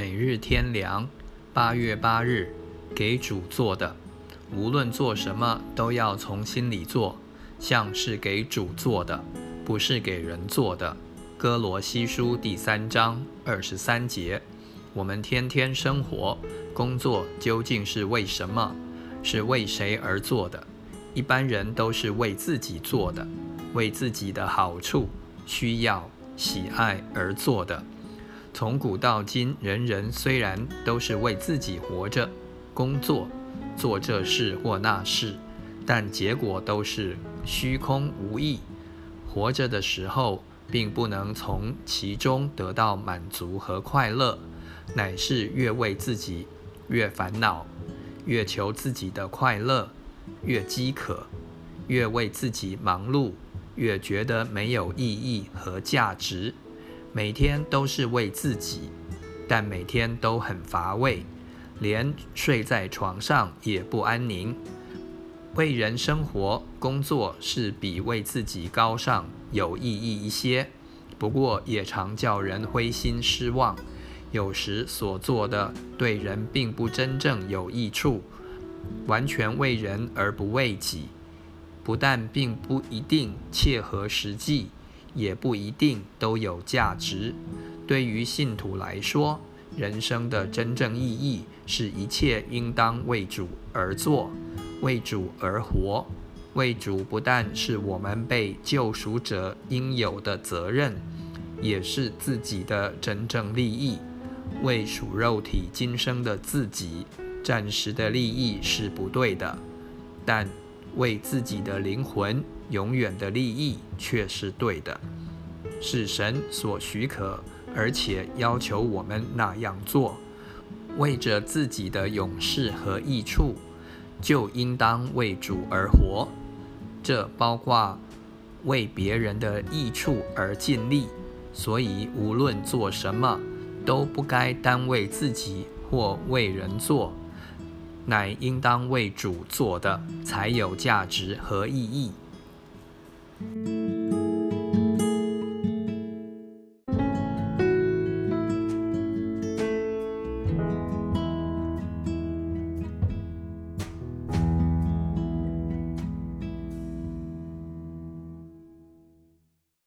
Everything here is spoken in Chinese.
每日天良，八月八日，给主做的。无论做什么，都要从心里做，像是给主做的，不是给人做的。哥罗西书第三章二十三节。我们天天生活、工作，究竟是为什么？是为谁而做的？一般人都是为自己做的，为自己的好处、需要、喜爱而做的。从古到今，人人虽然都是为自己活着、工作。做这事或那事，但结果都是虚空无益。活着的时候，并不能从其中得到满足和快乐，乃是越为自己越烦恼，越求自己的快乐，越饥渴，越为自己忙碌，越觉得没有意义和价值。每天都是为自己，但每天都很乏味。连睡在床上也不安宁。为人生活、工作是比为自己高尚有意义一些，不过也常叫人灰心失望。有时所做的对人并不真正有益处，完全为人而不为己，不但并不一定切合实际，也不一定都有价值。对于信徒来说，人生的真正意义是一切应当为主而做，为主而活。为主不但是我们被救赎者应有的责任，也是自己的真正利益。为属肉体今生的自己暂时的利益是不对的，但为自己的灵魂永远的利益却是对的，是神所许可。而且要求我们那样做，为着自己的勇士和益处，就应当为主而活。这包括为别人的益处而尽力。所以无论做什么，都不该单为自己或为人做，乃应当为主做的，才有价值和意义。